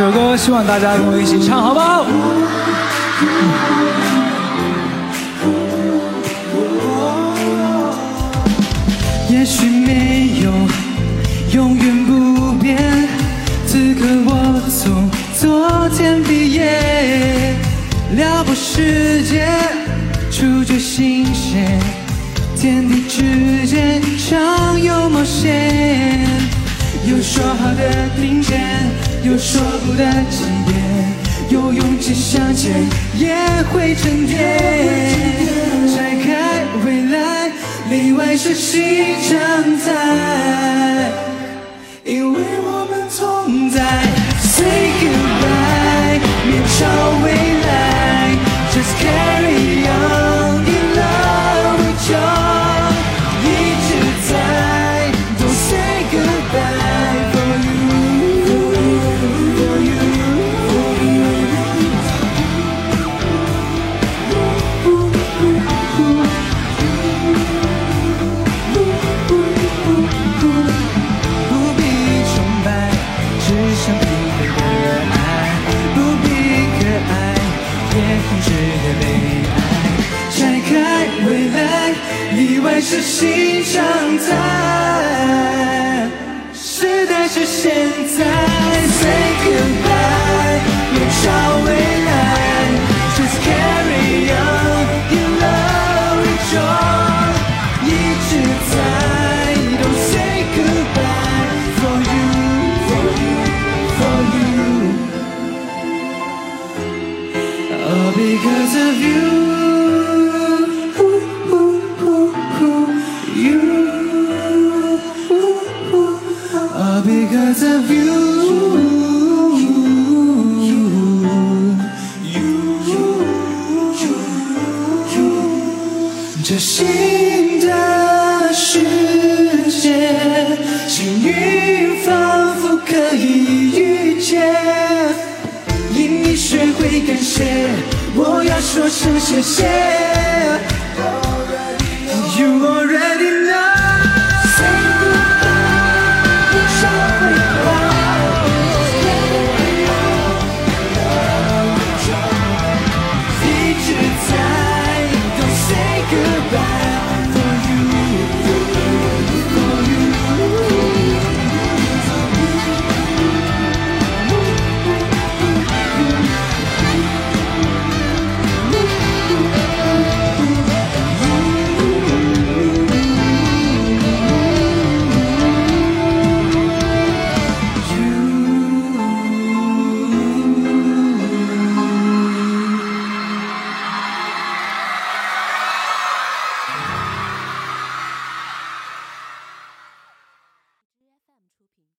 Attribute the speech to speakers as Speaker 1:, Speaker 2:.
Speaker 1: 这首歌希望大家跟我一起唱，好不好？
Speaker 2: 也许没有永远不变，此刻我从昨天毕业，撩拨世界，触觉新鲜，天地之间常有冒险，有说好的听见，有说不的几点，有勇气向前，也会沉淀，拆开未来。里外是新常态，里外是新常态，时代是现在。Say goodbye，面朝未来，Just carry on in love with joy，一直在。Don't say goodbye for you, for you, for you. All because of you. Because of you, you，这新的世界，幸运仿佛可以遇见。因你学会感谢，我要说声谢谢。